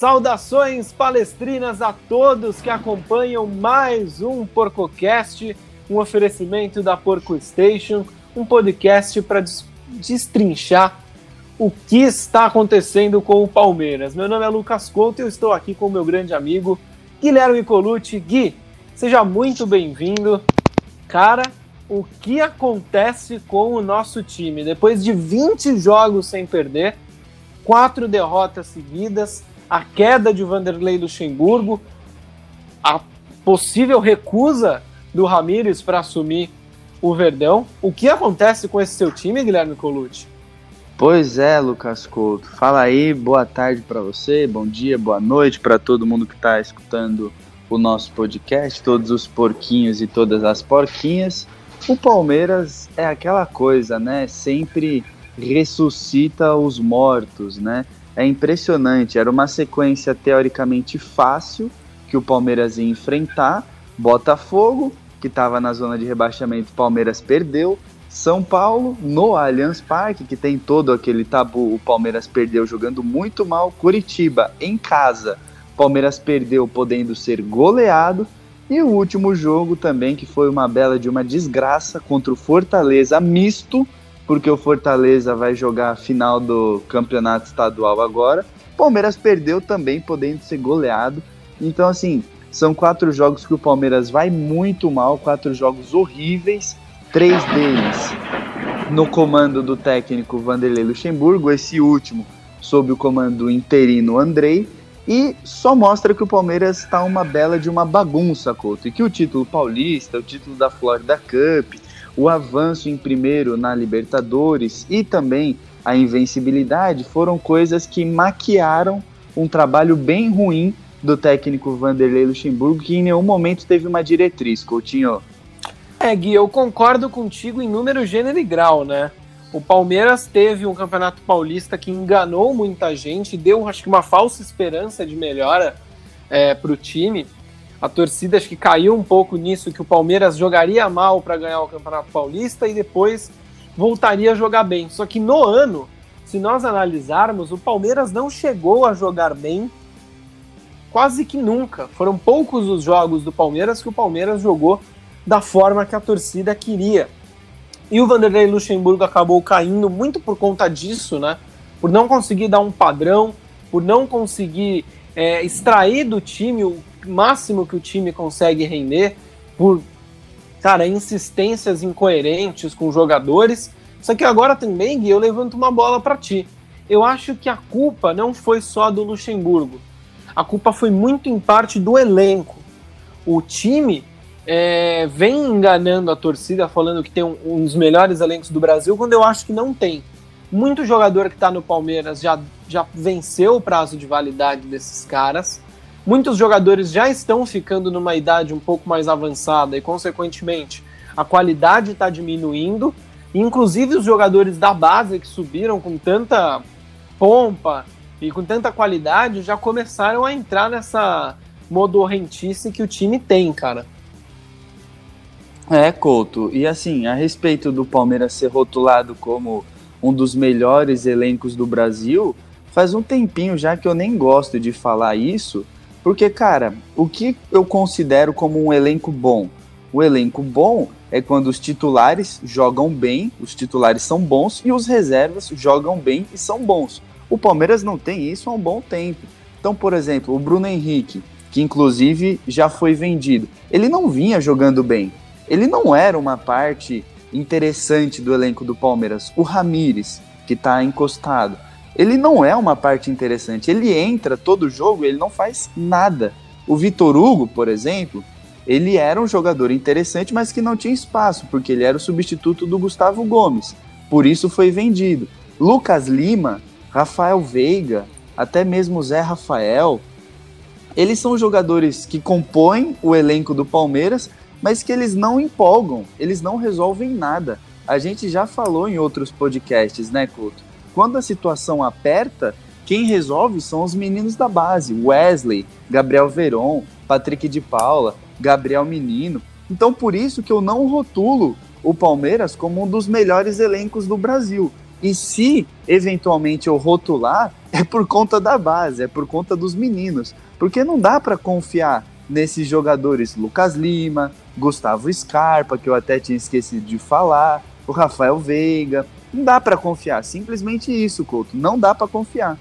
Saudações palestrinas a todos que acompanham mais um PorcoCast, um oferecimento da Porco Station, um podcast para destrinchar o que está acontecendo com o Palmeiras. Meu nome é Lucas Couto e eu estou aqui com o meu grande amigo Guilherme Colucci. Gui, seja muito bem-vindo. Cara, o que acontece com o nosso time? Depois de 20 jogos sem perder, quatro derrotas seguidas, a queda de Vanderlei Luxemburgo, a possível recusa do Ramires para assumir o Verdão. O que acontece com esse seu time, Guilherme Colucci? Pois é, Lucas Couto. Fala aí, boa tarde para você, bom dia, boa noite para todo mundo que está escutando o nosso podcast, todos os porquinhos e todas as porquinhas. O Palmeiras é aquela coisa, né? Sempre ressuscita os mortos, né? É impressionante. Era uma sequência teoricamente fácil que o Palmeiras ia enfrentar. Botafogo, que estava na zona de rebaixamento, Palmeiras perdeu. São Paulo, no Allianz Parque, que tem todo aquele tabu, o Palmeiras perdeu jogando muito mal. Curitiba, em casa, Palmeiras perdeu podendo ser goleado. E o último jogo também, que foi uma bela de uma desgraça contra o Fortaleza misto, porque o Fortaleza vai jogar a final do campeonato estadual agora. Palmeiras perdeu também, podendo ser goleado. Então, assim, são quatro jogos que o Palmeiras vai muito mal, quatro jogos horríveis, três deles no comando do técnico Vanderlei Luxemburgo, esse último sob o comando interino Andrei, e só mostra que o Palmeiras está uma bela de uma bagunça, Couto, e que o título paulista, o título da Florida Cup, o avanço em primeiro na Libertadores e também a invencibilidade foram coisas que maquiaram um trabalho bem ruim do técnico Vanderlei Luxemburgo, que em nenhum momento teve uma diretriz, Coutinho. É, Gui, eu concordo contigo em número, gênero e grau, né? O Palmeiras teve um campeonato paulista que enganou muita gente, deu acho que uma falsa esperança de melhora é, para o time. A torcida acho que caiu um pouco nisso, que o Palmeiras jogaria mal para ganhar o Campeonato Paulista e depois voltaria a jogar bem. Só que no ano, se nós analisarmos, o Palmeiras não chegou a jogar bem quase que nunca. Foram poucos os jogos do Palmeiras que o Palmeiras jogou da forma que a torcida queria. E o Vanderlei Luxemburgo acabou caindo muito por conta disso, né? Por não conseguir dar um padrão, por não conseguir é, extrair do time o máximo que o time consegue render por, cara, insistências incoerentes com jogadores. Só que agora também, Gui, eu levanto uma bola para ti. Eu acho que a culpa não foi só do Luxemburgo. A culpa foi muito em parte do elenco. O time é, vem enganando a torcida, falando que tem um, um, dos melhores elencos do Brasil, quando eu acho que não tem. Muito jogador que está no Palmeiras já, já venceu o prazo de validade desses caras. Muitos jogadores já estão ficando numa idade um pouco mais avançada e, consequentemente, a qualidade está diminuindo. Inclusive, os jogadores da base que subiram com tanta pompa e com tanta qualidade já começaram a entrar nessa modorrentice que o time tem, cara. É, Couto. E assim, a respeito do Palmeiras ser rotulado como um dos melhores elencos do Brasil, faz um tempinho já que eu nem gosto de falar isso, porque, cara, o que eu considero como um elenco bom? O elenco bom é quando os titulares jogam bem, os titulares são bons e os reservas jogam bem e são bons. O Palmeiras não tem isso há um bom tempo. Então, por exemplo, o Bruno Henrique, que inclusive já foi vendido, ele não vinha jogando bem. Ele não era uma parte interessante do elenco do Palmeiras. O Ramires, que está encostado ele não é uma parte interessante. Ele entra todo jogo ele não faz nada. O Vitor Hugo, por exemplo, ele era um jogador interessante, mas que não tinha espaço, porque ele era o substituto do Gustavo Gomes. Por isso foi vendido. Lucas Lima, Rafael Veiga, até mesmo Zé Rafael, eles são jogadores que compõem o elenco do Palmeiras, mas que eles não empolgam, eles não resolvem nada. A gente já falou em outros podcasts, né, Couto? Quando a situação aperta, quem resolve são os meninos da base, Wesley, Gabriel Veron, Patrick de Paula, Gabriel Menino. Então por isso que eu não rotulo o Palmeiras como um dos melhores elencos do Brasil. E se eventualmente eu rotular, é por conta da base, é por conta dos meninos. Porque não dá para confiar nesses jogadores Lucas Lima, Gustavo Scarpa, que eu até tinha esquecido de falar, o Rafael Veiga. Não dá para confiar, simplesmente isso, Couto. Não dá para confiar.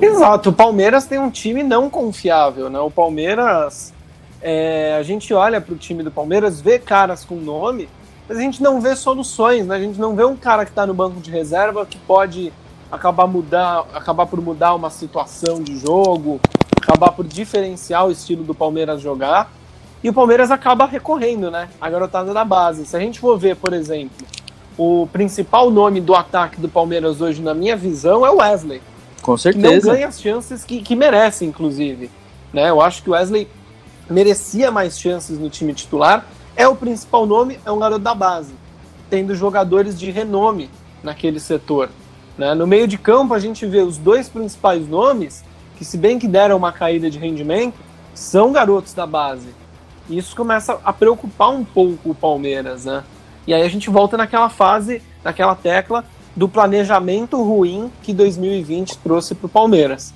Exato, o Palmeiras tem um time não confiável, né? O Palmeiras, é, a gente olha para o time do Palmeiras, vê caras com nome, mas a gente não vê soluções, né? A gente não vê um cara que está no banco de reserva que pode acabar mudar, acabar por mudar uma situação de jogo, acabar por diferenciar o estilo do Palmeiras jogar. E o Palmeiras acaba recorrendo, né? A garotada da base. Se a gente for ver, por exemplo, o principal nome do ataque do Palmeiras hoje, na minha visão, é o Wesley. Com certeza. não ganha as chances que, que merece, inclusive. Né? Eu acho que o Wesley merecia mais chances no time titular. É o principal nome, é um garoto da base, tendo jogadores de renome naquele setor. Né? No meio de campo, a gente vê os dois principais nomes, que se bem que deram uma caída de rendimento, são garotos da base. E isso começa a preocupar um pouco o Palmeiras, né? E aí a gente volta naquela fase, naquela tecla do planejamento ruim que 2020 trouxe para o Palmeiras.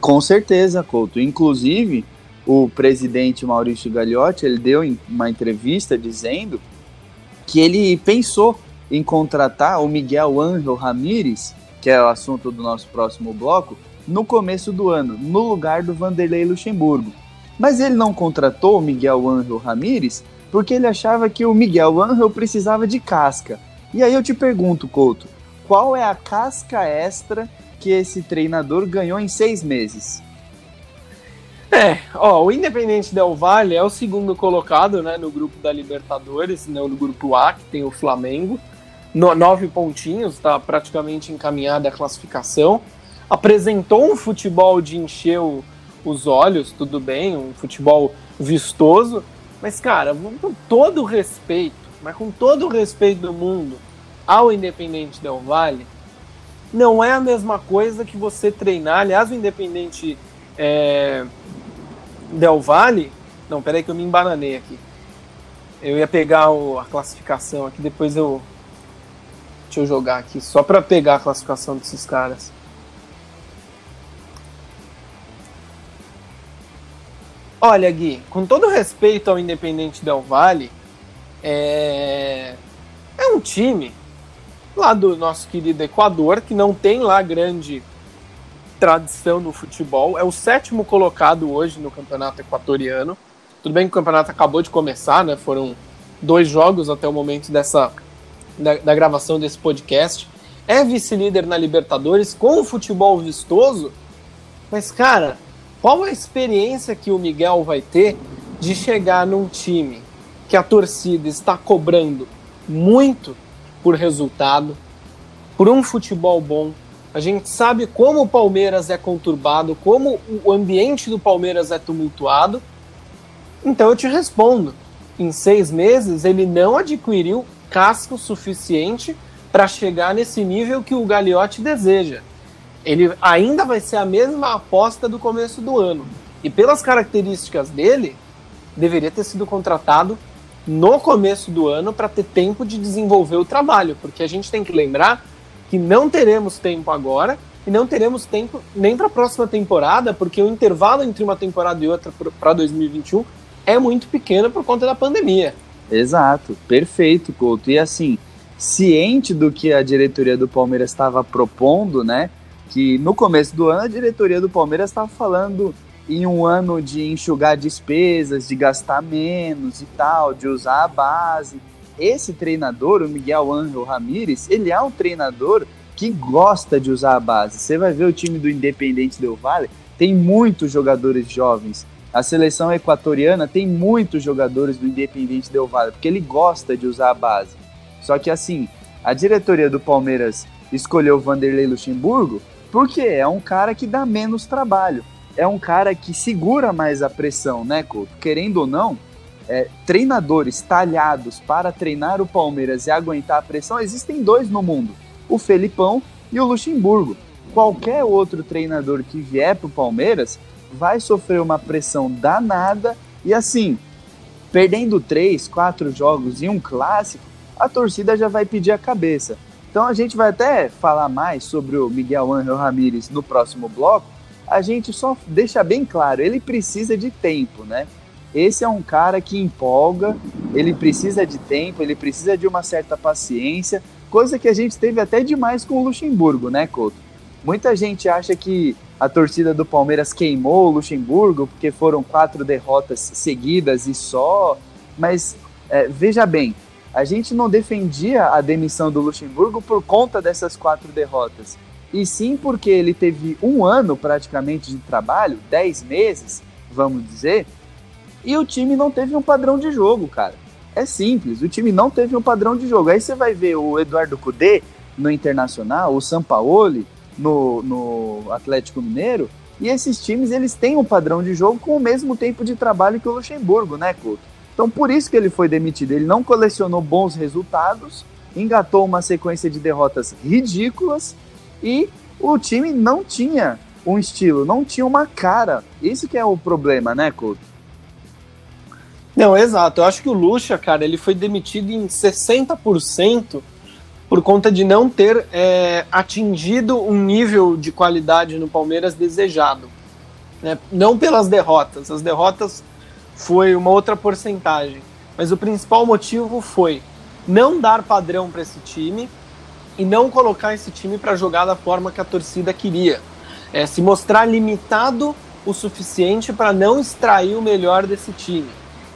Com certeza, Couto. Inclusive, o presidente Maurício Gagliotti, ele deu uma entrevista dizendo que ele pensou em contratar o Miguel Ángel Ramírez, que é o assunto do nosso próximo bloco, no começo do ano, no lugar do Vanderlei Luxemburgo. Mas ele não contratou o Miguel Ángel Ramírez porque ele achava que o Miguel Ángel precisava de casca. E aí eu te pergunto, Couto, qual é a casca extra que esse treinador ganhou em seis meses? É, ó, o Independente Del Valle é o segundo colocado, né, no grupo da Libertadores, não no grupo A, que tem o Flamengo. No, nove pontinhos, está praticamente encaminhada a classificação. Apresentou um futebol de encher o, os olhos, tudo bem, um futebol vistoso, mas, cara, com todo o respeito, mas com todo o respeito do mundo ao Independente Del Valle, não é a mesma coisa que você treinar. Aliás, o Independente é, Del Valle. Não, peraí que eu me embananei aqui. Eu ia pegar o, a classificação aqui, depois eu. Deixa eu jogar aqui, só para pegar a classificação desses caras. Olha, Gui, com todo respeito ao Independente Del Valle, é, é um time lá do nosso querido Equador, que não tem lá grande tradição no futebol, é o sétimo colocado hoje no campeonato equatoriano. Tudo bem que o campeonato acabou de começar, né? Foram dois jogos até o momento dessa da, da gravação desse podcast. É vice-líder na Libertadores com o futebol vistoso, mas cara, qual a experiência que o Miguel vai ter de chegar num time que a torcida está cobrando muito por resultado, por um futebol bom. A gente sabe como o Palmeiras é conturbado, como o ambiente do Palmeiras é tumultuado. Então eu te respondo: em seis meses ele não adquiriu casco suficiente para chegar nesse nível que o Gagliotti deseja ele ainda vai ser a mesma aposta do começo do ano. E pelas características dele, deveria ter sido contratado no começo do ano para ter tempo de desenvolver o trabalho, porque a gente tem que lembrar que não teremos tempo agora e não teremos tempo nem para a próxima temporada, porque o intervalo entre uma temporada e outra para 2021 é muito pequeno por conta da pandemia. Exato, perfeito, Couto. E assim, ciente do que a diretoria do Palmeiras estava propondo, né? Que no começo do ano a diretoria do Palmeiras estava falando em um ano de enxugar despesas, de gastar menos e tal, de usar a base. Esse treinador, o Miguel Ángel Ramírez, ele é um treinador que gosta de usar a base. Você vai ver o time do Independente Del Valle, tem muitos jogadores jovens. A seleção equatoriana tem muitos jogadores do Independente Del Valle, porque ele gosta de usar a base. Só que assim, a diretoria do Palmeiras escolheu Vanderlei Luxemburgo porque é um cara que dá menos trabalho. É um cara que segura mais a pressão, né, Couto? Querendo ou não, é, treinadores talhados para treinar o Palmeiras e aguentar a pressão, existem dois no mundo: o Felipão e o Luxemburgo. Qualquer outro treinador que vier para o Palmeiras vai sofrer uma pressão danada e assim, perdendo três, quatro jogos e um clássico, a torcida já vai pedir a cabeça. Então a gente vai até falar mais sobre o Miguel Ángel Ramírez no próximo bloco. A gente só deixa bem claro, ele precisa de tempo, né? Esse é um cara que empolga, ele precisa de tempo, ele precisa de uma certa paciência, coisa que a gente teve até demais com o Luxemburgo, né, Couto? Muita gente acha que a torcida do Palmeiras queimou o Luxemburgo porque foram quatro derrotas seguidas e só, mas é, veja bem, a gente não defendia a demissão do Luxemburgo por conta dessas quatro derrotas, e sim porque ele teve um ano praticamente de trabalho, dez meses, vamos dizer, e o time não teve um padrão de jogo, cara. É simples, o time não teve um padrão de jogo. Aí você vai ver o Eduardo Cudê no Internacional, o Sampaoli no, no Atlético Mineiro, e esses times eles têm um padrão de jogo com o mesmo tempo de trabalho que o Luxemburgo, né, Couto? Então, por isso que ele foi demitido. Ele não colecionou bons resultados, engatou uma sequência de derrotas ridículas e o time não tinha um estilo, não tinha uma cara. Isso que é o problema, né, Couto? Não, exato. Eu acho que o Lucha, cara, ele foi demitido em 60% por conta de não ter é, atingido um nível de qualidade no Palmeiras desejado. Né? Não pelas derrotas. As derrotas foi uma outra porcentagem. Mas o principal motivo foi não dar padrão para esse time e não colocar esse time para jogar da forma que a torcida queria. É, se mostrar limitado o suficiente para não extrair o melhor desse time.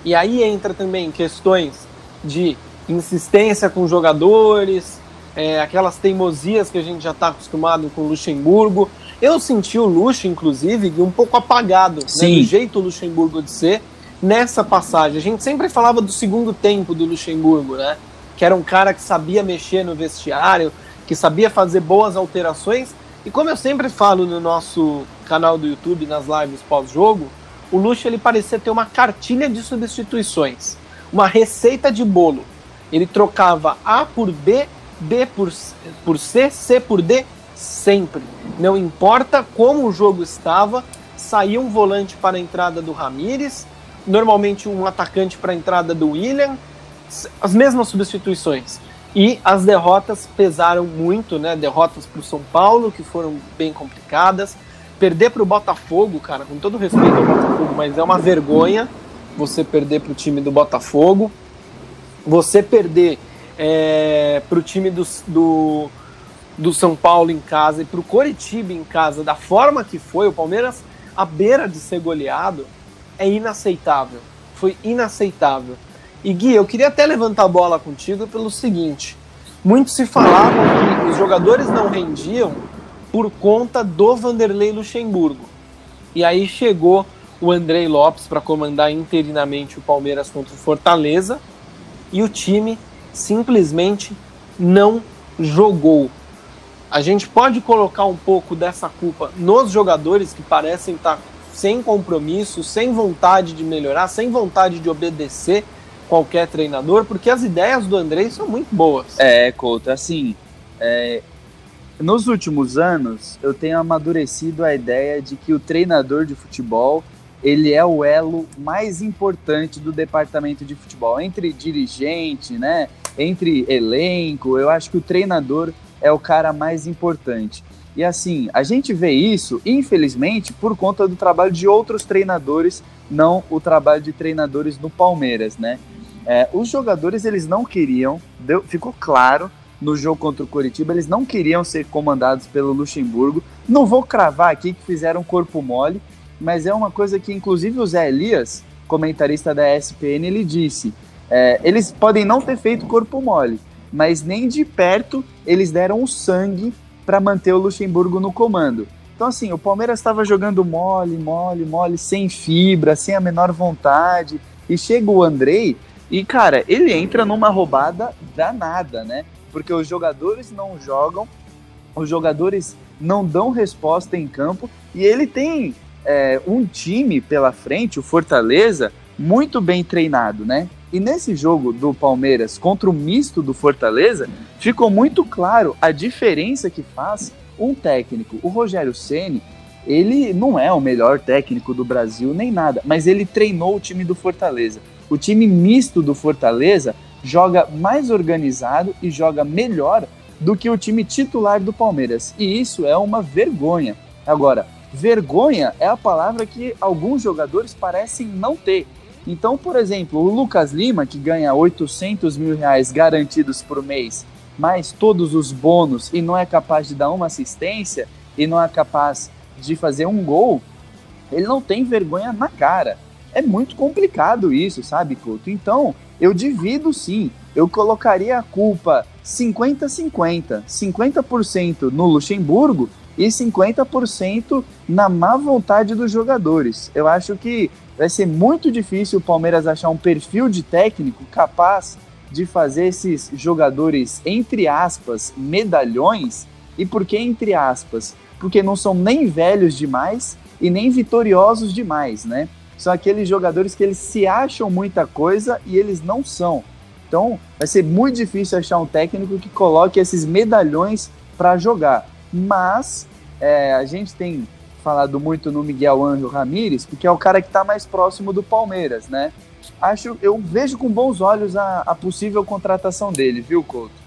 E aí entra também questões de insistência com jogadores, é, aquelas teimosias que a gente já está acostumado com o Luxemburgo. Eu senti o Luxo, inclusive, um pouco apagado, né, do jeito Luxemburgo de ser, nessa passagem. A gente sempre falava do segundo tempo do Luxemburgo, né? Que era um cara que sabia mexer no vestiário, que sabia fazer boas alterações. E como eu sempre falo no nosso canal do YouTube, nas lives pós-jogo, o Luxo ele parecia ter uma cartilha de substituições, uma receita de bolo. Ele trocava A por B, B por, por C, C por D, sempre. Não importa como o jogo estava, saía um volante para a entrada do Ramires, normalmente um atacante para a entrada do William, as mesmas substituições. E as derrotas pesaram muito, né? Derrotas para o São Paulo, que foram bem complicadas. Perder para o Botafogo, cara, com todo respeito ao Botafogo, mas é uma vergonha você perder para o time do Botafogo. Você perder é, para o time do, do, do São Paulo em casa e para o Coritiba em casa, da forma que foi, o Palmeiras à beira de ser goleado, é inaceitável. Foi inaceitável. E Gui, eu queria até levantar a bola contigo pelo seguinte: muito se falavam que os jogadores não rendiam por conta do Vanderlei Luxemburgo. E aí chegou o Andrei Lopes para comandar interinamente o Palmeiras contra o Fortaleza e o time simplesmente não jogou. A gente pode colocar um pouco dessa culpa nos jogadores que parecem estar sem compromisso, sem vontade de melhorar, sem vontade de obedecer qualquer treinador, porque as ideias do André são muito boas. É, Couto, assim, é, nos últimos anos eu tenho amadurecido a ideia de que o treinador de futebol ele é o elo mais importante do departamento de futebol, entre dirigente, né, entre elenco, eu acho que o treinador é o cara mais importante. E assim, a gente vê isso, infelizmente, por conta do trabalho de outros treinadores, não o trabalho de treinadores no Palmeiras, né? É, os jogadores, eles não queriam, deu, ficou claro no jogo contra o Coritiba, eles não queriam ser comandados pelo Luxemburgo. Não vou cravar aqui que fizeram corpo mole, mas é uma coisa que, inclusive, o Zé Elias, comentarista da ESPN, ele disse: é, eles podem não ter feito corpo mole, mas nem de perto eles deram o sangue para manter o Luxemburgo no comando. Então, assim, o Palmeiras estava jogando mole, mole, mole, sem fibra, sem a menor vontade. E chega o Andrei e, cara, ele entra numa roubada danada, né? Porque os jogadores não jogam, os jogadores não dão resposta em campo e ele tem é, um time pela frente, o Fortaleza, muito bem treinado, né? E nesse jogo do Palmeiras contra o misto do Fortaleza, ficou muito claro a diferença que faz um técnico. O Rogério Ceni, ele não é o melhor técnico do Brasil nem nada, mas ele treinou o time do Fortaleza. O time misto do Fortaleza joga mais organizado e joga melhor do que o time titular do Palmeiras. E isso é uma vergonha. Agora, vergonha é a palavra que alguns jogadores parecem não ter. Então, por exemplo, o Lucas Lima, que ganha 800 mil reais garantidos por mês, mais todos os bônus e não é capaz de dar uma assistência e não é capaz de fazer um gol, ele não tem vergonha na cara. É muito complicado isso, sabe, Couto? Então, eu divido sim. Eu colocaria a culpa 50-50. 50%, no Luxemburgo e 50% na má vontade dos jogadores. Eu acho que vai ser muito difícil o Palmeiras achar um perfil de técnico capaz de fazer esses jogadores, entre aspas, medalhões. E por que entre aspas? Porque não são nem velhos demais e nem vitoriosos demais, né? São aqueles jogadores que eles se acham muita coisa e eles não são. Então, vai ser muito difícil achar um técnico que coloque esses medalhões para jogar. Mas é, a gente tem falado muito no Miguel Ângelo Ramírez, porque é o cara que está mais próximo do Palmeiras, né? Acho, eu vejo com bons olhos a, a possível contratação dele, viu, Couto?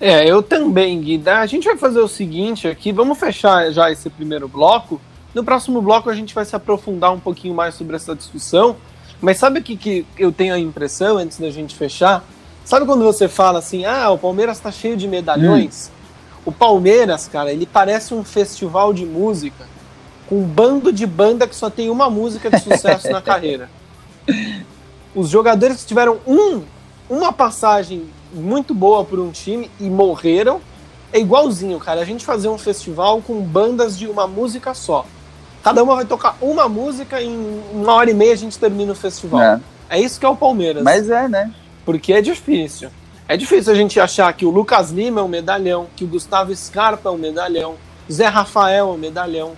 É, eu também, Guida. A gente vai fazer o seguinte aqui, vamos fechar já esse primeiro bloco. No próximo bloco a gente vai se aprofundar um pouquinho mais sobre essa discussão. Mas sabe o que, que eu tenho a impressão, antes da gente fechar? Sabe quando você fala assim, ah, o Palmeiras está cheio de medalhões? Hum. O Palmeiras, cara, ele parece um festival de música com um bando de banda que só tem uma música de sucesso na carreira. Os jogadores que tiveram um, uma passagem muito boa por um time e morreram, é igualzinho, cara. A gente fazer um festival com bandas de uma música só. Cada uma vai tocar uma música e em uma hora e meia a gente termina o festival. É, é isso que é o Palmeiras. Mas é, né? Porque é difícil. É difícil a gente achar que o Lucas Lima é um medalhão, que o Gustavo Scarpa é um medalhão, Zé Rafael é um medalhão,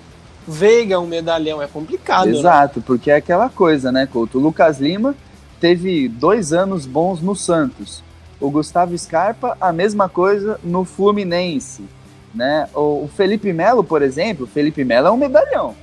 Veiga é um medalhão. É complicado. Né? Exato, né? porque é aquela coisa, né, Couto? O Lucas Lima teve dois anos bons no Santos. O Gustavo Scarpa, a mesma coisa no Fluminense. Né? O, Felipe Melo, por exemplo, Felipe Melo é um medalhão.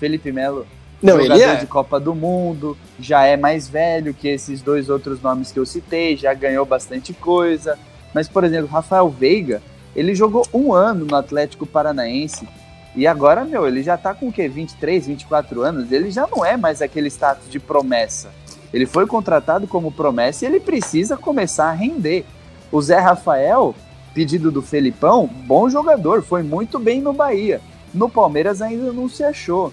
Felipe Melo não, jogador ele é. de Copa do Mundo, já é mais velho que esses dois outros nomes que eu citei, já ganhou bastante coisa. Mas, por exemplo, Rafael Veiga, ele jogou um ano no Atlético Paranaense. E agora, meu, ele já tá com o quê? 23, 24 anos? Ele já não é mais aquele status de promessa. Ele foi contratado como promessa e ele precisa começar a render. O Zé Rafael, pedido do Felipão, bom jogador, foi muito bem no Bahia. No Palmeiras ainda não se achou.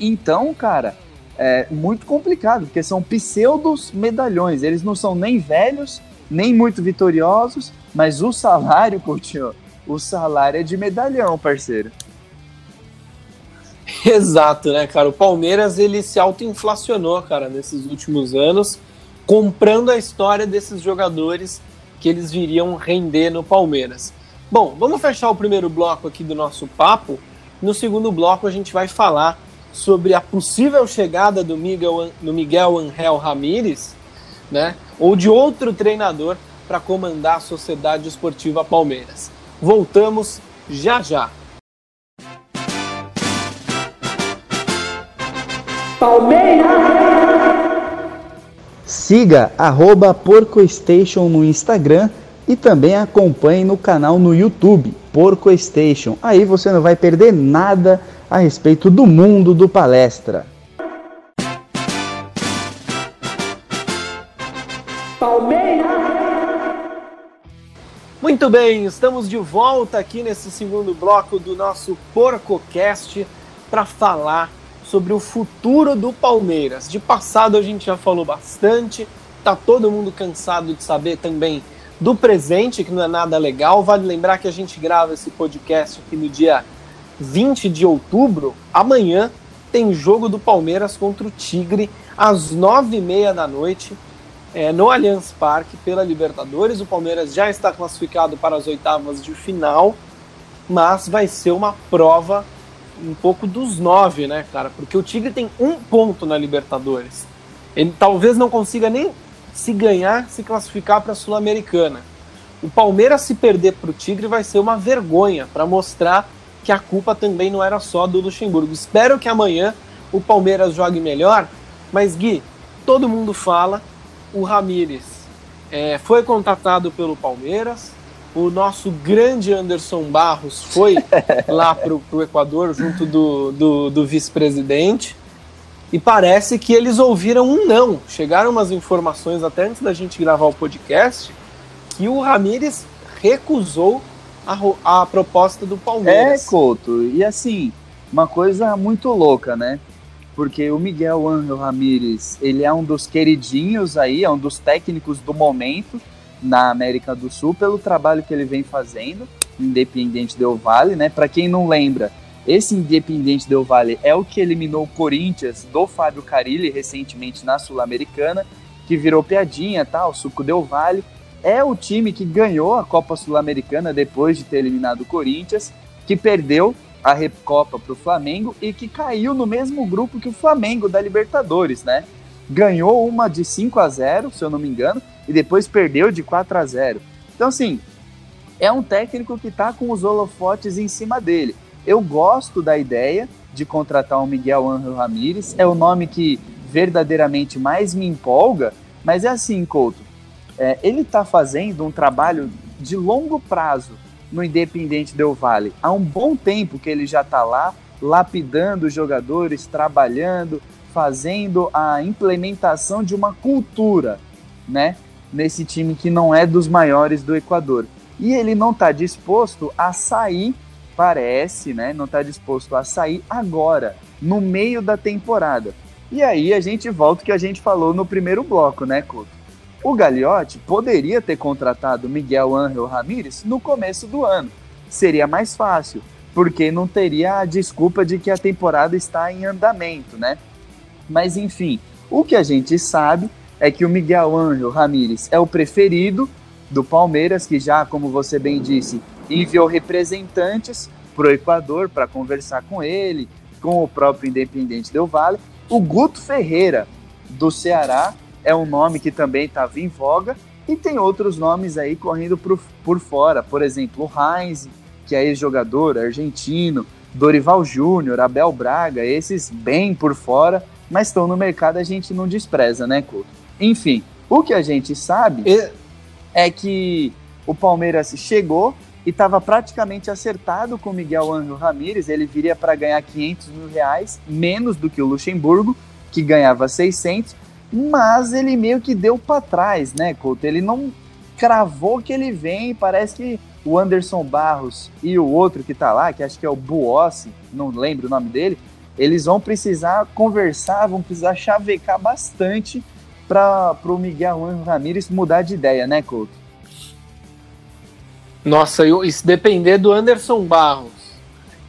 Então, cara, é muito complicado, porque são pseudos medalhões. Eles não são nem velhos, nem muito vitoriosos, mas o salário, Coutinho, o salário é de medalhão, parceiro. Exato, né, cara? O Palmeiras ele se autoinflacionou, cara, nesses últimos anos, comprando a história desses jogadores que eles viriam render no Palmeiras. Bom, vamos fechar o primeiro bloco aqui do nosso papo. No segundo bloco a gente vai falar sobre a possível chegada do Miguel, do Miguel Angel Ramírez, né, ou de outro treinador para comandar a Sociedade Esportiva Palmeiras. Voltamos já já. Palmeiras! Siga arroba PorcoStation no Instagram e também acompanhe no canal no YouTube, PorcoStation. Aí você não vai perder nada a respeito do mundo do palestra. Muito bem, estamos de volta aqui nesse segundo bloco do nosso PorcoCast para falar sobre o futuro do Palmeiras. De passado a gente já falou bastante, tá todo mundo cansado de saber também do presente, que não é nada legal. Vale lembrar que a gente grava esse podcast aqui no dia 20 de outubro, amanhã, tem jogo do Palmeiras contra o Tigre, às 9h30 da noite, é, no Allianz Parque, pela Libertadores. O Palmeiras já está classificado para as oitavas de final, mas vai ser uma prova um pouco dos nove, né, cara? Porque o Tigre tem um ponto na Libertadores. Ele talvez não consiga nem se ganhar, se classificar para a Sul-Americana. O Palmeiras, se perder para o Tigre, vai ser uma vergonha para mostrar que a culpa também não era só do Luxemburgo. Espero que amanhã o Palmeiras jogue melhor, mas Gui, todo mundo fala, o Ramires é, foi contratado pelo Palmeiras. O nosso grande Anderson Barros foi lá para o Equador junto do, do, do vice-presidente. E parece que eles ouviram um não. Chegaram umas informações até antes da gente gravar o podcast que o Ramires recusou a, a proposta do Palmeiras. É, Couto. E assim, uma coisa muito louca, né? Porque o Miguel Ángel Ramírez, ele é um dos queridinhos aí, é um dos técnicos do momento na América do Sul pelo trabalho que ele vem fazendo, Independente Del Vale, né? Para quem não lembra, esse Independente Del Vale é o que eliminou o Corinthians do Fábio Carilli recentemente na Sul-Americana, que virou piadinha, tá? O Suco Del Vale é o time que ganhou a Copa Sul-Americana depois de ter eliminado o Corinthians, que perdeu a Recopa para o Flamengo e que caiu no mesmo grupo que o Flamengo da Libertadores, né? Ganhou uma de 5 a 0, se eu não me engano, e depois perdeu de 4 a 0. Então, assim, é um técnico que está com os holofotes em cima dele. Eu gosto da ideia de contratar o Miguel Ángel Ramírez, é o nome que verdadeiramente mais me empolga, mas é assim, Couto, é, ele está fazendo um trabalho de longo prazo no Independente Del Vale. Há um bom tempo que ele já está lá, lapidando os jogadores, trabalhando, fazendo a implementação de uma cultura, né? Nesse time que não é dos maiores do Equador. E ele não está disposto a sair, parece, né? Não está disposto a sair agora, no meio da temporada. E aí a gente volta o que a gente falou no primeiro bloco, né, Couto? O Gagliotti poderia ter contratado Miguel Ángel Ramírez no começo do ano. Seria mais fácil, porque não teria a desculpa de que a temporada está em andamento, né? Mas enfim, o que a gente sabe é que o Miguel Ángel Ramírez é o preferido do Palmeiras, que já, como você bem disse, enviou representantes para o Equador para conversar com ele, com o próprio Independente Del Vale. O Guto Ferreira, do Ceará, é um nome que também estava em voga, e tem outros nomes aí correndo por, por fora, por exemplo, o Heinz, que é ex-jogador argentino, Dorival Júnior, Abel Braga, esses bem por fora, mas estão no mercado, a gente não despreza, né, Couto? Enfim, o que a gente sabe e... é que o Palmeiras chegou e estava praticamente acertado com o Miguel Ángel Ramírez, ele viria para ganhar 500 mil reais, menos do que o Luxemburgo, que ganhava 600, mas ele meio que deu para trás, né, Couto? Ele não cravou que ele vem, parece que o Anderson Barros e o outro que tá lá, que acho que é o Buossi, não lembro o nome dele, eles vão precisar conversar, vão precisar chavecar bastante para o Miguel Ramírez mudar de ideia, né, Couto? Nossa, eu, se depender do Anderson Barros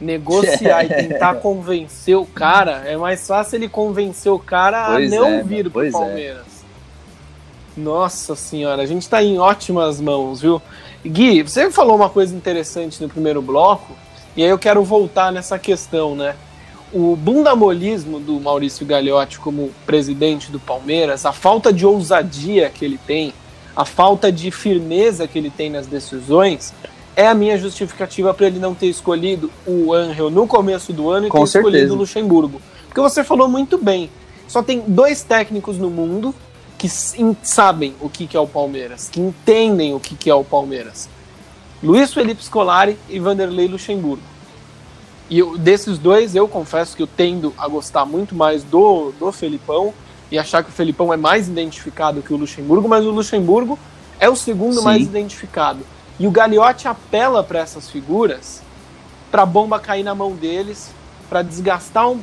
negociar e tentar convencer o cara, é mais fácil ele convencer o cara pois a não é, vir pro é. Palmeiras. É. Nossa senhora, a gente tá em ótimas mãos, viu? Gui, você falou uma coisa interessante no primeiro bloco, e aí eu quero voltar nessa questão, né? O bundamolismo do Maurício Gagliotti como presidente do Palmeiras, a falta de ousadia que ele tem, a falta de firmeza que ele tem nas decisões, é a minha justificativa para ele não ter escolhido o Angel no começo do ano e Com ter certeza. escolhido o Luxemburgo. Porque você falou muito bem. Só tem dois técnicos no mundo que sabem o que, é o Palmeiras, que entendem o que, é o Palmeiras. Luiz Felipe Scolari e Vanderlei Luxemburgo. E eu, desses dois, eu confesso que eu tendo a gostar muito mais do, do Felipão e achar que o Felipão é mais identificado que o Luxemburgo, mas o Luxemburgo é o segundo Sim. mais identificado. E o Gagliotti apela para essas figuras para a bomba cair na mão deles, para desgastar um,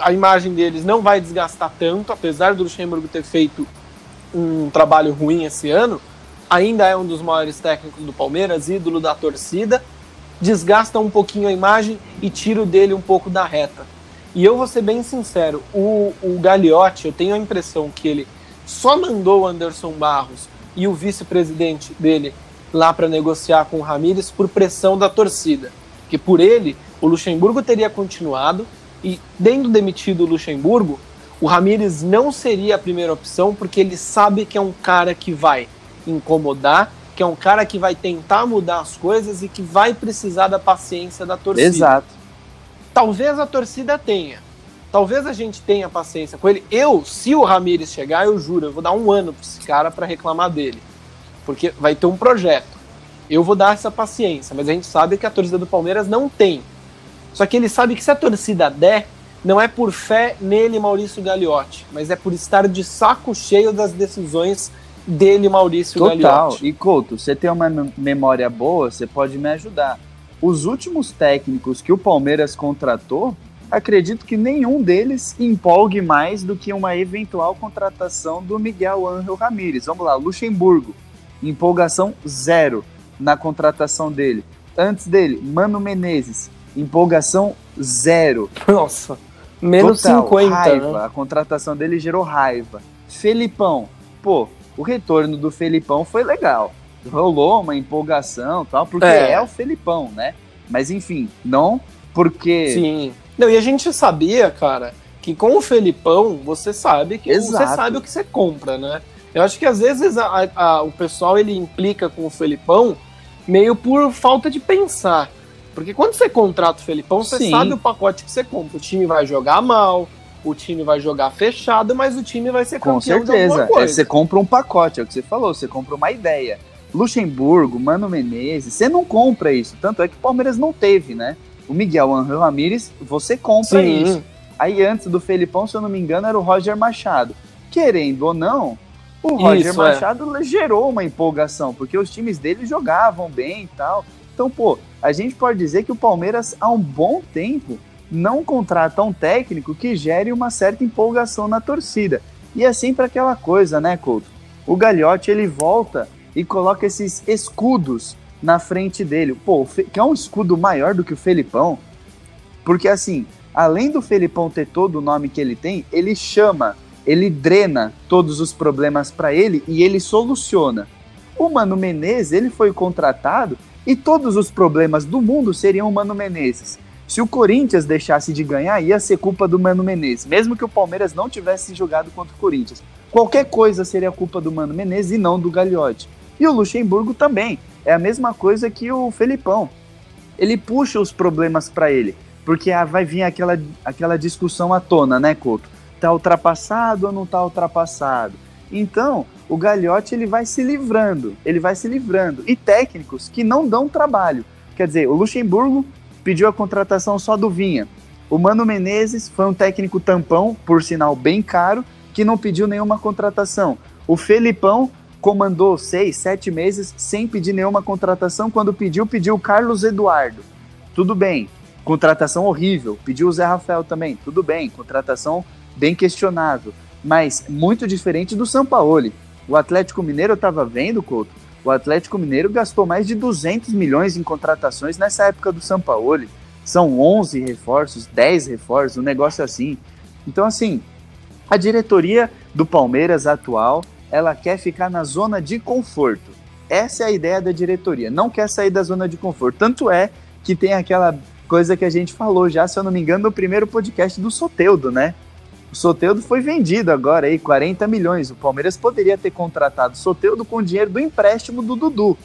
a imagem deles não vai desgastar tanto, apesar do Luxemburgo ter feito um trabalho ruim esse ano, ainda é um dos maiores técnicos do Palmeiras, ídolo da torcida, desgasta um pouquinho a imagem e tira dele um pouco da reta. E eu vou ser bem sincero, o, o Gagliotti, eu tenho a impressão que ele só mandou o Anderson Barros e o vice-presidente dele lá para negociar com o Ramires por pressão da torcida. Que por ele, o Luxemburgo teria continuado e, tendo demitido o Luxemburgo, o Ramires não seria a primeira opção porque ele sabe que é um cara que vai incomodar, que é um cara que vai tentar mudar as coisas e que vai precisar da paciência da torcida. Exato. Talvez a torcida tenha. Talvez a gente tenha paciência com ele. Eu, se o Ramires chegar, eu juro, eu vou dar um ano para esse cara para reclamar dele porque vai ter um projeto. Eu vou dar essa paciência, mas a gente sabe que a torcida do Palmeiras não tem. Só que ele sabe que se a torcida der, não é por fé nele, Maurício Gagliotti, mas é por estar de saco cheio das decisões dele, Maurício Total. Gagliotti. E Couto, você tem uma memória boa, você pode me ajudar. Os últimos técnicos que o Palmeiras contratou, acredito que nenhum deles empolgue mais do que uma eventual contratação do Miguel Ángel Ramírez. Vamos lá, Luxemburgo, empolgação zero na contratação dele. Antes dele, Mano Menezes, empolgação zero. Nossa, menos Total, 50, raiva. né? A contratação dele gerou raiva. Felipão, pô, o retorno do Felipão foi legal. Rolou uma empolgação tal, porque É. é, o Felipão, né? Mas enfim, não porque. Sim. Não, e a gente sabia, cara, que com o Felipão, você sabe que você Exato. sabe o que você compra, né? Eu acho que às vezes a- a- o pessoal ele implica com o Felipão meio por falta de pensar. Porque quando você contrata o Felipão, você Sim. sabe o pacote que você compra. O time vai jogar mal, o time vai jogar fechado, mas o time vai ser Com campeão certeza. É, você compra um pacote, é o que você falou, você compra uma ideia. Luxemburgo, Mano Menezes, você não compra isso. Tanto é que o Palmeiras não teve, né? O Miguel Ángel Ramírez, você compra Sim. isso. Aí antes do Felipão, se eu não me engano, era o Roger Machado. Querendo ou não, o Roger Isso, é. Machado gerou uma empolgação, porque os times dele jogavam bem e tal. Então, pô, a gente pode dizer que o Palmeiras, há um bom tempo, não contrata um técnico que gere uma certa empolgação na torcida. E é sempre aquela coisa, né, Couto? O Gagliotti, ele volta e coloca esses escudos na frente dele. Pô, Fe- quer um escudo maior do que o Felipão? Porque assim, além do Felipão ter todo o nome que ele tem, ele chama, ele drena todos os problemas para ele e ele soluciona. O Mano Menezes, ele foi contratado e todos os problemas do mundo seriam o Mano Menezes. Se o Corinthians deixasse de ganhar, ia ser culpa do Mano Menezes, mesmo que o Palmeiras não tivesse jogado contra o Corinthians. Qualquer coisa seria culpa do Mano Menezes e não do Gagliotti. E o Luxemburgo também. É a mesma coisa que o Felipão. Ele puxa os problemas para ele, porque ah, vai vir aquela, aquela discussão à tona, né, Couto? Tá ultrapassado ou não tá ultrapassado? Então, o Gagliotti ele vai se livrando, ele vai se livrando. E técnicos que não dão trabalho. Quer dizer, o Luxemburgo pediu a contratação só do Vinha. O Mano Menezes foi um técnico tampão, por sinal bem caro, que não pediu nenhuma contratação. O Felipão comandou seis, sete meses sem pedir nenhuma contratação. Quando pediu, pediu o Carlos Eduardo. Tudo bem. Contratação horrível. Pediu o Zé Rafael também. Tudo bem. Contratação bem questionável. Mas muito diferente do Sampaoli. O Atlético Mineiro, eu estava vendo, Couto, o Atlético Mineiro gastou mais de 200 milhões em contratações nessa época do Sampaoli. São 11 reforços, 10 reforços, um negócio assim. Então, assim, a diretoria do Palmeiras atual, ela quer ficar na zona de conforto. Essa é a ideia da diretoria, não quer sair da zona de conforto. Tanto é que tem aquela coisa que a gente falou já, se eu não me engano, no primeiro podcast do Soteudo, né? O Soteudo foi vendido agora aí, 40 milhões. O Palmeiras poderia ter contratado o Soteudo com dinheiro do empréstimo do Dudu,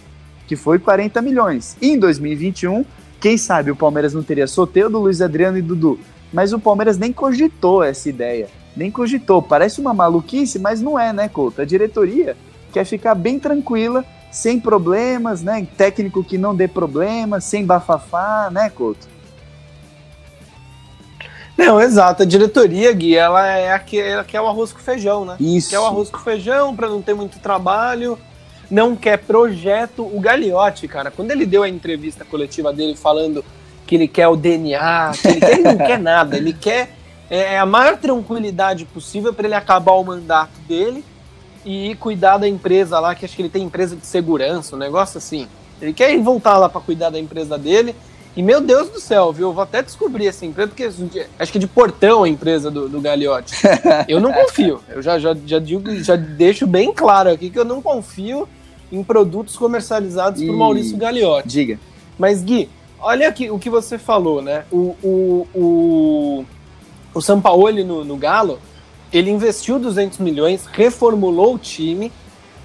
que foi 40 milhões. E em 2021, quem sabe o Palmeiras não teria Soteudo, Luiz Adriano e Dudu. Mas o Palmeiras nem cogitou essa ideia. Nem cogitou. Parece uma maluquice, mas não é, né, Couto? A diretoria quer ficar bem tranquila, sem problemas, né? Técnico que não dê problemas, sem bafafá, né, Couto? Não, exato. A diretoria, Gui, ela é aquela que é o arroz com feijão, né? Isso. Quer o arroz com feijão para não ter muito trabalho, não quer projeto. O Gagliotti, cara, quando ele deu a entrevista coletiva dele falando que ele quer o DNA, que ele, quer, ele não quer nada, ele quer é, a maior tranquilidade possível para ele acabar o mandato dele e cuidar da empresa lá, que acho que ele tem empresa de segurança, um negócio assim. Ele quer ir voltar lá para cuidar da empresa dele. E meu Deus do céu, viu? Eu vou até descobrir essa empresa, porque acho que é de portão a empresa do, do Gagliotti. Eu não confio. Eu já, já, já, digo, já deixo bem claro aqui que eu não confio em produtos comercializados por E- Maurício Gagliotti. Diga. Mas, Gui, olha aqui o que você falou, né? O, o, o, o Sampaoli no, no Galo, ele investiu 200 milhões, reformulou o time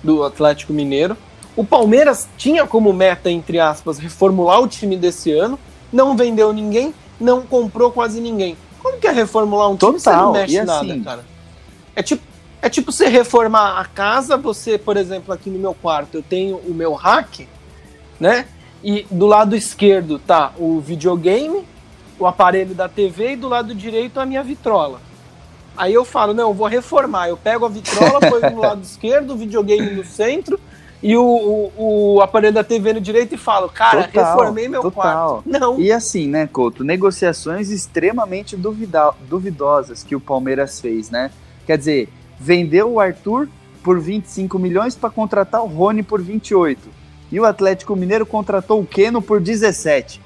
do Atlético Mineiro. O Palmeiras tinha como meta, entre aspas, reformular o time desse ano, não vendeu ninguém, não comprou quase ninguém. Como que é reformular um time Total, não mexe e nada, assim- cara? É tipo, É tipo você reformar a casa, você, por exemplo, aqui no meu quarto, eu tenho o meu rack, né? E do lado esquerdo tá o videogame, o aparelho da TV e do lado direito a minha vitrola. Aí eu falo, não, eu vou reformar. Eu pego a vitrola, ponho no lado esquerdo, o videogame no centro e o, o, o, aparelho da TV no direito e falo, cara, total, reformei meu total. quarto. Não. E assim, né, Couto, negociações extremamente duvida duvidosas que o Palmeiras fez, né? Quer dizer, vendeu o Arthur por 25 milhões para contratar o Rony por 28. E o Atlético Mineiro contratou o Keno por 17.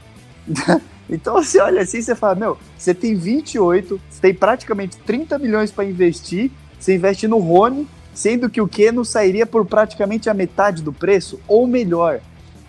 Então você olha assim você fala, meu, você tem 28, você tem praticamente 30 milhões para investir, você investe no Rony, sendo que o Keno sairia por praticamente a metade do preço, ou melhor,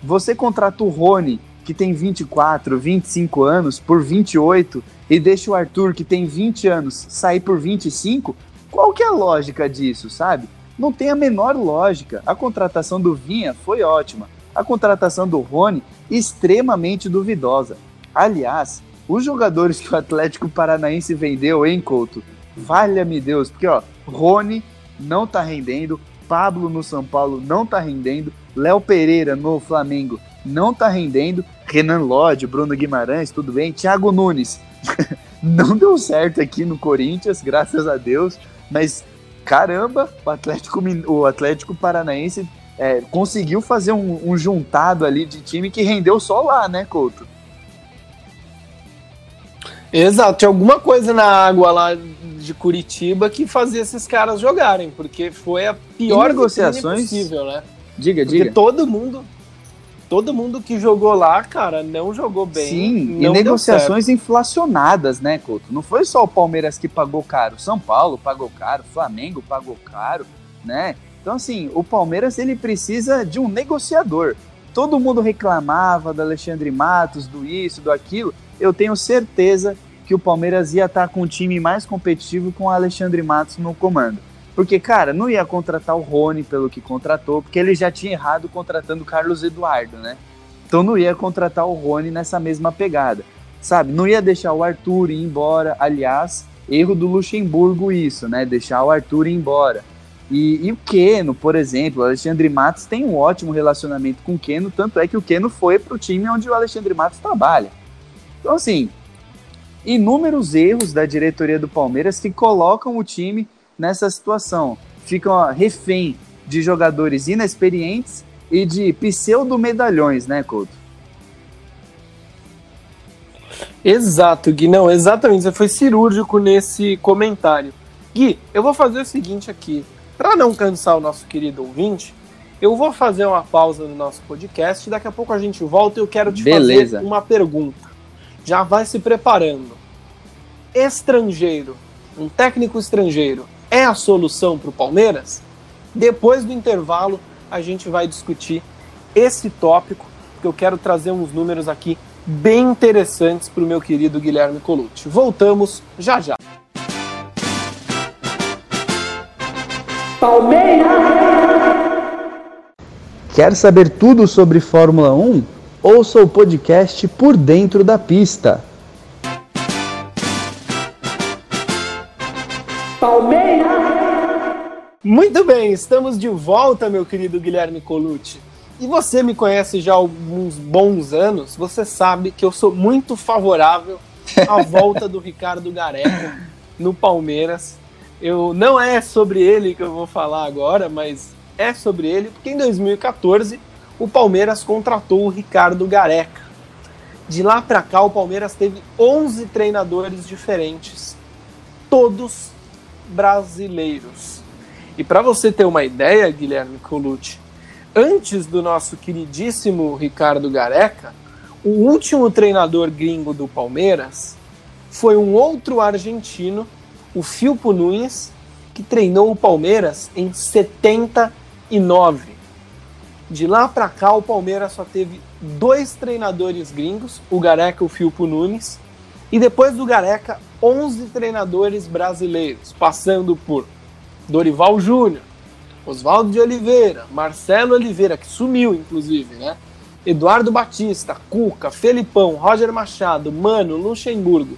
você contrata o Rony, que tem 24, 25 anos, por 28, e deixa o Arthur, que tem 20 anos, sair por 25, qual que é a lógica disso, sabe? Não tem a menor lógica. A contratação do Vinha foi ótima. A contratação do Rony, extremamente duvidosa. Aliás, os jogadores que o Atlético Paranaense vendeu, hein, Couto? Valha-me Deus, porque ó, Rony não tá rendendo, Pablo no São Paulo não tá rendendo, Léo Pereira no Flamengo não tá rendendo, Renan Lodge, Bruno Guimarães, tudo bem, Thiago Nunes não deu certo aqui no Corinthians, graças a Deus, mas caramba, o Atlético, o Atlético Paranaense é, conseguiu fazer um, um juntado ali de time que rendeu só lá, né, Couto? Exato, tinha alguma coisa na água lá de Curitiba que fazia esses caras jogarem, porque foi a pior negociações possível, né? Diga, porque diga. todo mundo todo mundo que jogou lá, cara, não jogou bem. Sim, e negociações inflacionadas, né, Couto? Não foi só o Palmeiras que pagou caro, São Paulo pagou caro, Flamengo pagou caro, né? Então, assim, o Palmeiras ele precisa de um negociador. Todo mundo reclamava do Alexandre Matos, do isso, do aquilo. Eu tenho certeza que o Palmeiras ia estar com um time mais competitivo com o Alexandre Matos no comando. Porque, cara, não ia contratar o Rony pelo que contratou, porque ele já tinha errado contratando o Carlos Eduardo, né? Então não ia contratar o Rony nessa mesma pegada, sabe? Não ia deixar o Arthur ir embora. Aliás, erro do Luxemburgo isso, né? Deixar o Arthur ir embora. E, e o Keno, por exemplo, o Alexandre Matos tem um ótimo relacionamento com o Keno, tanto é que o Keno foi para o time onde o Alexandre Matos trabalha. Então, assim, inúmeros erros da diretoria do Palmeiras que colocam o time nessa situação. Ficam refém de jogadores inexperientes e de pseudo-medalhões, né, Couto? Exato, Gui. Não, exatamente. Você foi cirúrgico nesse comentário. Gui, eu vou fazer o seguinte aqui. Para não cansar o nosso querido ouvinte, eu vou fazer uma pausa no nosso podcast. Daqui a pouco a gente volta e eu quero te Beleza. fazer uma pergunta. Já vai se preparando. Estrangeiro, um técnico estrangeiro, é a solução para o Palmeiras? Depois do intervalo, a gente vai discutir esse tópico, porque eu quero trazer uns números aqui bem interessantes para o meu querido Guilherme Colucci. Voltamos já já. Palmeiras! Quer saber tudo sobre Fórmula 1? Ouça o podcast Por Dentro da Pista. Palmeiras! Muito bem, estamos de volta, meu querido Guilherme Colucci. E você me conhece já há alguns bons anos, você sabe que eu sou muito favorável à volta do Ricardo Gareca no Palmeiras. Eu não é sobre ele que eu vou falar agora, mas é sobre ele, porque em 2014 o Palmeiras contratou o Ricardo Gareca. De lá para cá, o Palmeiras teve 11 treinadores diferentes, todos brasileiros. E para você ter uma ideia, Guilherme Colucci, antes do nosso queridíssimo Ricardo Gareca, o último treinador gringo do Palmeiras foi um outro argentino, o Filpo Nunes, que treinou o Palmeiras em 79. De lá para cá, o Palmeiras só teve dois treinadores gringos, o Gareca e o Filpo Nunes, e depois do Gareca, 11 treinadores brasileiros, passando por Dorival Júnior, Oswaldo de Oliveira, Marcelo Oliveira, que sumiu, inclusive, né? Eduardo Batista, Cuca, Felipão, Roger Machado, Mano, Luxemburgo.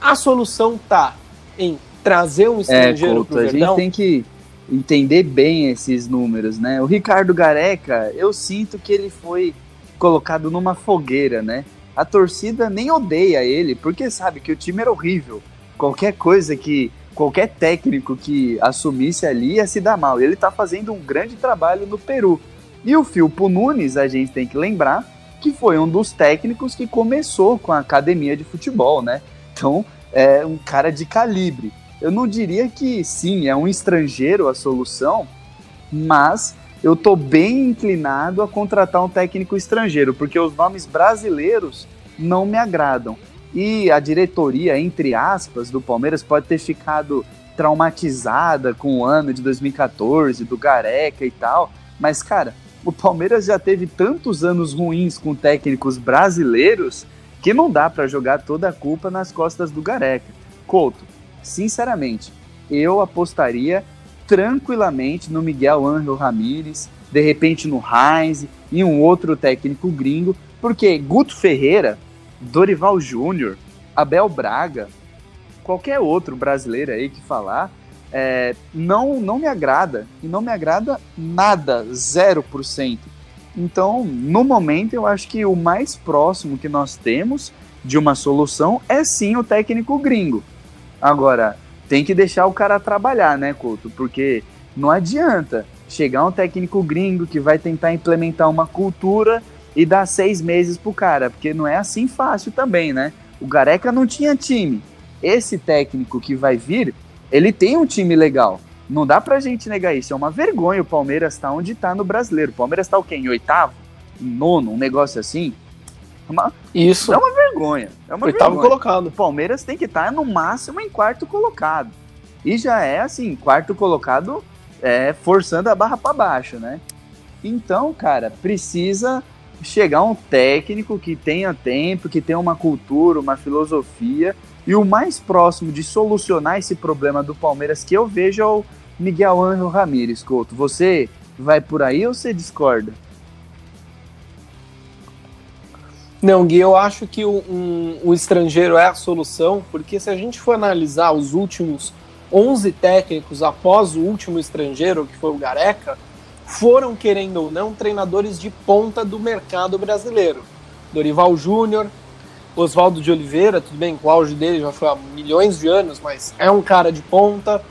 A solução tá em trazer um estrangeiro é, para o Verdão. A gente tem que entender bem esses números, né? O Ricardo Gareca, eu sinto que ele foi colocado numa fogueira, né? A torcida nem odeia ele, porque sabe que o time era horrível. Qualquer coisa que qualquer técnico que assumisse ali ia se dar mal. Ele tá fazendo um grande trabalho no Peru. E o Filpo Nunes, a gente tem que lembrar que foi um dos técnicos que começou com a academia de futebol, né? Então, é um cara de calibre. Eu não diria que sim, é um estrangeiro a solução, mas eu tô bem inclinado a contratar um técnico estrangeiro, porque os nomes brasileiros não me agradam. E a diretoria, entre aspas, do Palmeiras pode ter ficado traumatizada com o ano de 2014, do Gareca e tal, mas cara, o Palmeiras já teve tantos anos ruins com técnicos brasileiros que não dá para jogar toda a culpa nas costas do Gareca. Couto, sinceramente, eu apostaria tranquilamente no Miguel Ángel Ramírez, de repente no Heinz e um outro técnico gringo, porque Guto Ferreira, Dorival Júnior, Abel Braga, qualquer outro brasileiro aí que falar, é, não, não me agrada. E não me agrada nada, 0%. Então, no momento, eu acho que o mais próximo que nós temos de uma solução é sim o técnico gringo. Agora, tem que deixar o cara trabalhar, né, Couto? Porque não adianta chegar um técnico gringo que vai tentar implementar uma cultura e dar seis meses pro cara, porque não é assim fácil também, né? O Gareca não tinha time. Esse técnico que vai vir, ele tem um time legal. Não dá pra gente negar isso. É uma vergonha o Palmeiras tá onde tá no brasileiro. O Palmeiras tá o quê? Em oitavo? Em nono? Um negócio assim? Uma, isso. É uma vergonha. É uma oitavo vergonha. colocado. O Palmeiras tem que estar tá no máximo em quarto colocado. E já é assim, quarto colocado é, forçando a barra para baixo, né? Então, cara, precisa chegar um técnico que tenha tempo, que tenha uma cultura, uma filosofia e o mais próximo de solucionar esse problema do Palmeiras que eu vejo é o Miguel Ángel Ramírez, Couto. Você vai por aí ou você discorda? Não, Gui, eu acho que o, um, o estrangeiro é a solução, porque se a gente for analisar os últimos 11 técnicos após o último estrangeiro, que foi o Gareca, foram, querendo ou não, treinadores de ponta do mercado brasileiro. Dorival Júnior, Oswaldo de Oliveira, tudo bem, o auge dele já foi há milhões de anos, mas é um cara de ponta.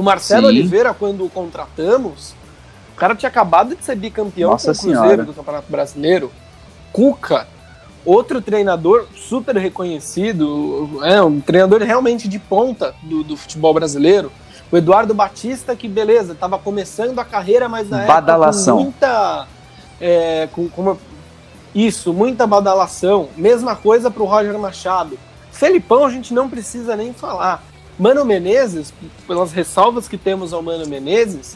O Marcelo Sim. Oliveira, quando o contratamos, o cara tinha acabado de ser bicampeão Nossa com o Cruzeiro senhora. do Campeonato Brasileiro. Cuca, outro treinador super reconhecido, é um treinador realmente de ponta do, do futebol brasileiro. O Eduardo Batista, que beleza, estava começando a carreira, mas na Badalação. época com muita. É, com, com uma, isso, muita badalação. Mesma coisa para o Roger Machado. Felipão a gente não precisa nem falar. Mano Menezes, pelas ressalvas que temos ao Mano Menezes,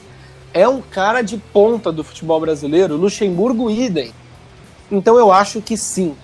é um cara de ponta do futebol brasileiro. Luxemburgo, idem. Então eu acho que sim,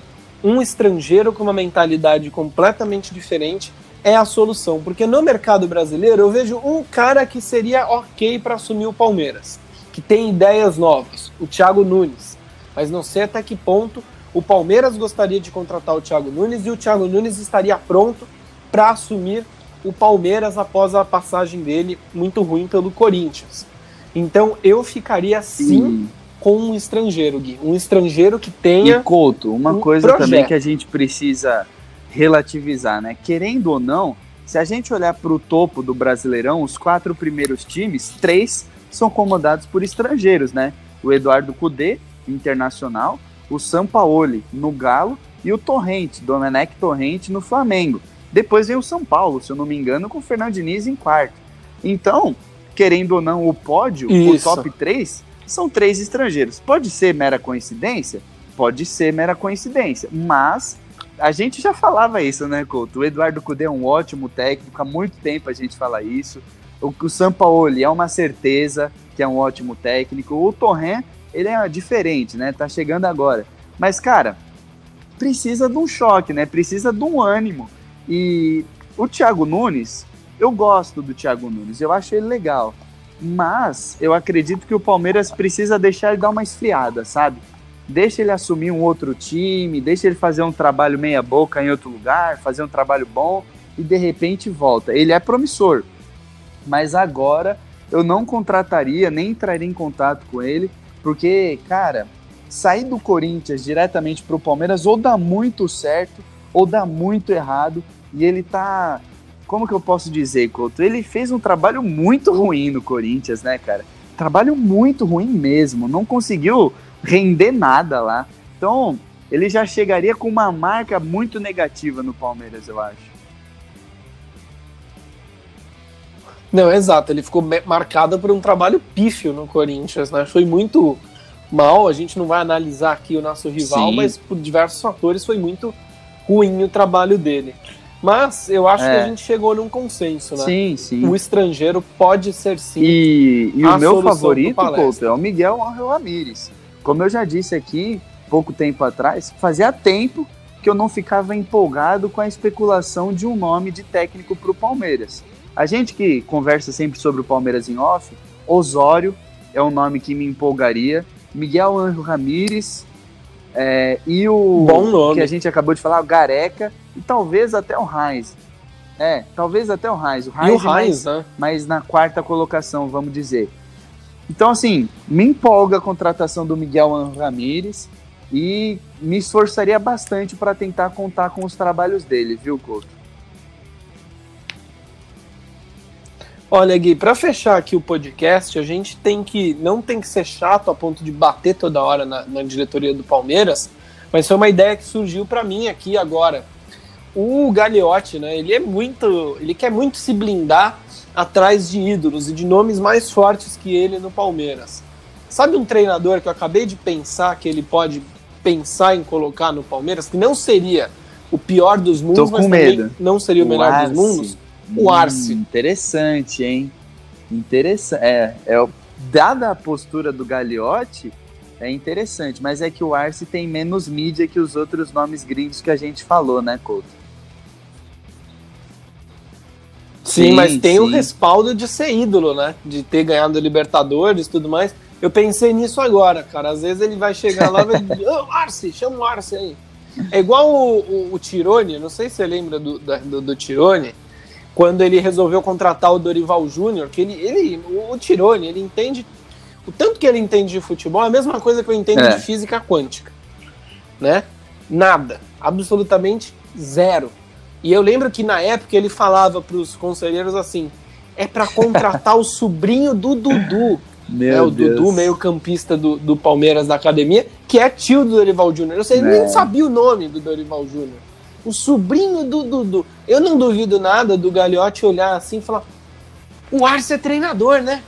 um estrangeiro com uma mentalidade completamente diferente é a solução, porque no mercado brasileiro eu vejo um cara que seria ok para assumir o Palmeiras, que tem ideias novas, o Thiago Nunes. Mas não sei até que ponto o Palmeiras gostaria de contratar o Thiago Nunes e o Thiago Nunes estaria pronto para assumir o Palmeiras após a passagem dele muito ruim pelo Corinthians. Então eu ficaria sim com um estrangeiro, Gui. Um estrangeiro que tenha. E Couto, uma um coisa projeto. também que a gente precisa relativizar, né? Querendo ou não, se a gente olhar para o topo do Brasileirão, os quatro primeiros times, três são comandados por estrangeiros, né? O Eduardo Cudê, internacional, o Sampaoli no Galo e o Torrente, Domenech Torrente no Flamengo. Depois vem o São Paulo, se eu não me engano, com o Fernando Diniz em quarto. Então, querendo ou não, o pódio, Isso. o top 3, são três estrangeiros. Pode ser mera coincidência? Pode ser mera coincidência, mas a gente já falava isso, né, Couto? O Eduardo Cudê é um ótimo técnico, há muito tempo a gente fala isso. O, o Sampaoli é uma certeza que é um ótimo técnico. O Torren, ele é diferente, né? Tá chegando agora. Mas, cara, precisa de um choque, né? Precisa de um ânimo. E o Thiago Nunes, eu gosto do Thiago Nunes, eu acho ele legal. Mas eu acredito que o Palmeiras precisa deixar ele dar uma esfriada, sabe? Deixa ele assumir um outro time, deixa ele fazer um trabalho meia boca em outro lugar, fazer um trabalho bom e de repente volta. Ele é promissor, mas agora eu não contrataria, nem entraria em contato com ele, porque, cara, sair do Corinthians diretamente para o Palmeiras ou dá muito certo ou dá muito errado. E ele tá. Como que eu posso dizer, Couto? Ele fez um trabalho muito ruim no Corinthians, né, cara? Trabalho muito ruim mesmo. Não conseguiu render nada lá. Então, ele já chegaria com uma marca muito negativa no Palmeiras, eu acho. Não, exato. Ele ficou marcado por um trabalho pífio no Corinthians, né? Foi muito mal. A gente não vai analisar aqui o nosso rival, Sim. mas por diversos fatores foi muito ruim o trabalho dele. Mas eu acho é. que a gente chegou num consenso, né? Sim, sim. O estrangeiro pode ser sim. E, e o meu favorito, Couto, é o Miguel Angel Ramírez. Como eu já disse aqui, pouco tempo atrás, fazia tempo que eu não ficava empolgado com a especulação de um nome de técnico para o Palmeiras. A gente que conversa sempre sobre o Palmeiras em off, Osório é um nome que me empolgaria. Miguel Anjo Ramírez é, e o Bom nome. que a gente acabou de falar, o Gareca e talvez até o Heinz. É, talvez até o Heinz. O Heinz, e o Heinz, né? mas na quarta colocação, vamos dizer. Então, assim, me empolga a contratação do Miguel Ramírez e me esforçaria bastante para tentar contar com os trabalhos dele, viu, Couto? Olha, Gui, para fechar aqui o podcast, a gente tem que não tem que ser chato a ponto de bater toda hora na, na diretoria do Palmeiras, mas foi uma ideia que surgiu para mim aqui agora. O Gagliotti, né? Ele é muito, ele quer muito se blindar atrás de ídolos e de nomes mais fortes que ele no Palmeiras. Sabe um treinador que eu acabei de pensar que ele pode pensar em colocar no Palmeiras, que não seria o pior dos mundos, mas medo. não seria o melhor Arce. dos mundos? O Arce. Hum, interessante, hein? Interessante. É, é, dada a postura do Gagliotti, é interessante, mas é que o Arce tem menos mídia que os outros nomes gringos que a gente falou, né, Couto? Sim, sim mas tem sim. o respaldo de ser ídolo, né? De ter ganhado Libertadores e tudo mais. Eu pensei nisso agora, cara. Às vezes ele vai chegar lá e vai dizer, oh, Arce, chama o Arce aí. É igual o, o, o Tirone, não sei se você lembra do, do, do Tirone, quando ele resolveu contratar o Dorival Júnior, que ele, ele o Tirone, ele entende o tanto que ele entende de futebol, é a mesma coisa que eu entendo é. de física quântica, né? Nada, absolutamente zero. E eu lembro que na época ele falava para os conselheiros assim: é para contratar o sobrinho do Dudu. Meu é o Deus. Dudu, meio campista do, do Palmeiras da academia, que é tio do Dorival Júnior. Eu sei, é. nem sabia o nome do Dorival Júnior o sobrinho do Dudu. Eu não duvido nada do Gagliotti olhar assim e falar: o Arce é treinador, né?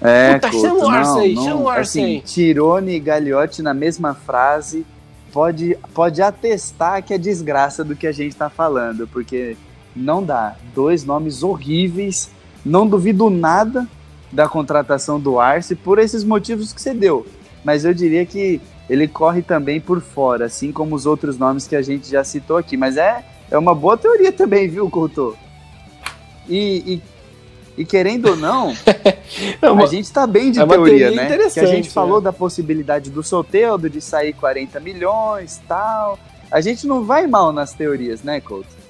É, Puta, chama o Arce aí, chama o Arce assim, aí. Tirone e Gagliotti na mesma frase pode, pode atestar que é desgraça do que a gente tá falando, porque não dá. Dois nomes horríveis. Não duvido nada da contratação do Arce por esses motivos que você deu. Mas eu diria que ele corre também por fora, assim como os outros nomes que a gente já citou aqui. Mas é, é uma boa teoria também, viu, Couto? E, e, e querendo ou não, é uma, a gente está bem de é teoria, né? Que a gente falou né? da possibilidade do Soteldo de sair 40 milhões tal. A gente não vai mal nas teorias, né, Couto?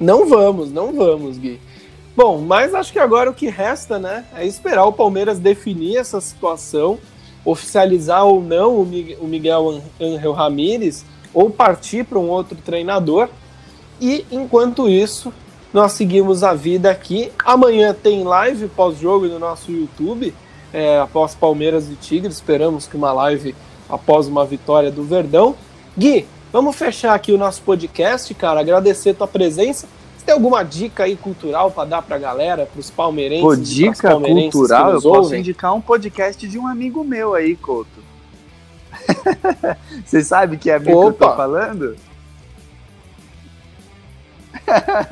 Não vamos, não vamos, Gui. Bom, mas acho que agora o que resta, né, é esperar o Palmeiras definir essa situação, oficializar ou não o Miguel Angel Ramírez, ou partir para um outro treinador. E enquanto isso, nós seguimos a vida aqui. Amanhã tem live pós-jogo no nosso YouTube, é, após Palmeiras e Tigres. Esperamos que uma live após uma vitória do Verdão. Gui, vamos fechar aqui o nosso podcast, cara. Agradecer tua presença tem alguma dica aí cultural para dar para a galera, para os palmeirenses? Pô, dica cultural, eu ouvem? posso indicar um podcast de um amigo meu aí, Couto. Você sabe que é amigo Opa. que eu tô falando?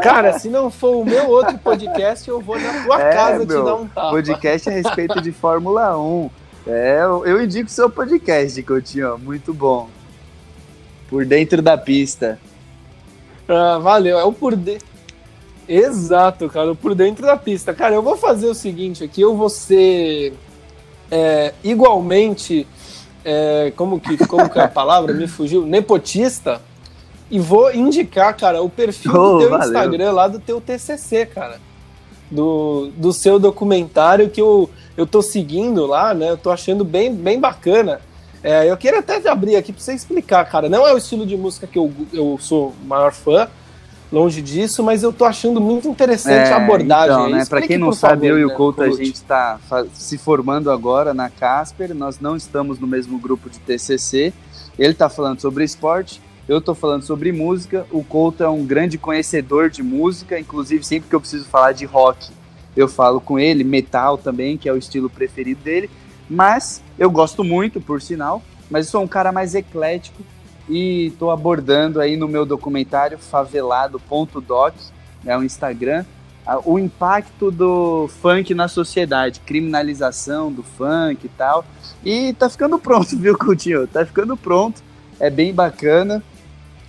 Cara, se não for o meu outro podcast, eu vou na tua é, casa meu, te dar um tapa. Podcast a respeito de Fórmula 1. É, eu indico o seu podcast, Coutinho, muito bom. Por dentro da pista. Ah, valeu, é o por dentro. Exato, cara, por dentro da pista. Cara, eu vou fazer o seguinte aqui, eu vou ser é, igualmente, é, como, que, como que é a palavra? Me fugiu? Nepotista. E vou indicar, cara, o perfil oh, do teu valeu. Instagram lá do teu TCC, cara. do, do seu documentário que eu, eu tô seguindo lá, né? Eu tô achando bem, bem bacana. É, eu queria até abrir aqui para você explicar, cara. Não é o estilo de música que eu, eu sou maior fã, longe disso, mas eu tô achando muito interessante é, a abordagem. Então, né, para quem não sabe, favor, eu e o né, Couto, a gente está se formando agora na Casper, nós não estamos no mesmo grupo de TCC. Ele está falando sobre esporte, eu estou falando sobre música. O Couto é um grande conhecedor de música, inclusive sempre que eu preciso falar de rock, eu falo com ele, metal também, que é o estilo preferido dele. Mas eu gosto muito, por sinal, mas sou um cara mais eclético e estou abordando aí no meu documentário favelado.doc, é o Instagram, o impacto do funk na sociedade, criminalização do funk e tal. E tá ficando pronto, viu, Coutinho? Tá ficando pronto, é bem bacana.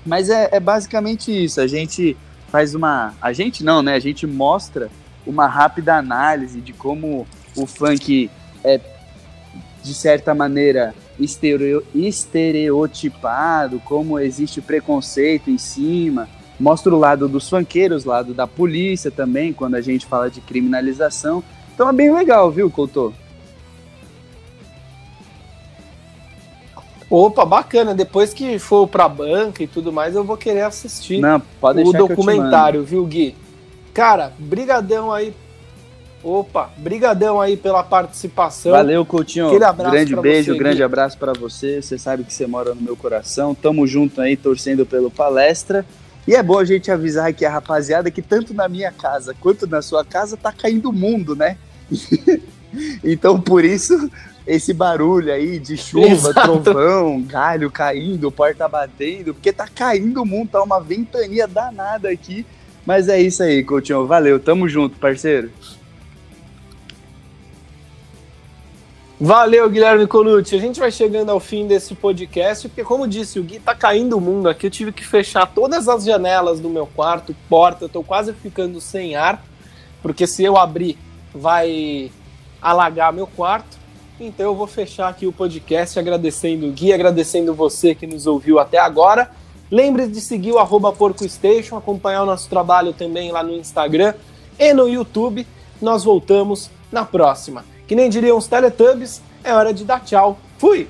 Mas é, é basicamente isso, a gente faz uma. A gente não, né? A gente mostra uma rápida análise de como o funk é, de certa maneira, estereo, estereotipado, como existe preconceito em cima. Mostra o lado dos funkeiros, o lado da polícia também, quando a gente fala de criminalização. Então é bem legal, viu, Couto? Opa, bacana. Depois que for pra banca e tudo mais, eu vou querer assistir Não, o documentário, viu, Gui? Cara, brigadão aí Opa, brigadão aí pela participação. Valeu, Coutinho. Aquele abraço grande beijo, você, grande Gui. abraço para você. Você sabe que você mora no meu coração. Tamo junto aí, torcendo pelo palestra. E é bom a gente avisar aqui a rapaziada que tanto na minha casa quanto na sua casa tá caindo o mundo, né? então, por isso, esse barulho aí de chuva, Exato. trovão, galho caindo, porta batendo, porque tá caindo o mundo, tá uma ventania danada aqui. Mas é isso aí, Coutinho. Valeu, tamo junto, parceiro. Valeu, Guilherme Colucci. A gente vai chegando ao fim desse podcast, porque, como disse o Gui, tá caindo o mundo aqui. Eu tive que fechar todas as janelas do meu quarto, porta. Eu tô quase ficando sem ar, porque se eu abrir, vai alagar meu quarto. Então eu vou fechar aqui o podcast agradecendo o Gui, agradecendo você que nos ouviu até agora. Lembre de seguir o PorcoStation, acompanhar o nosso trabalho também lá no Instagram e no YouTube. Nós voltamos na próxima. Que nem diriam os Teletubbies, é hora de dar tchau. Fui!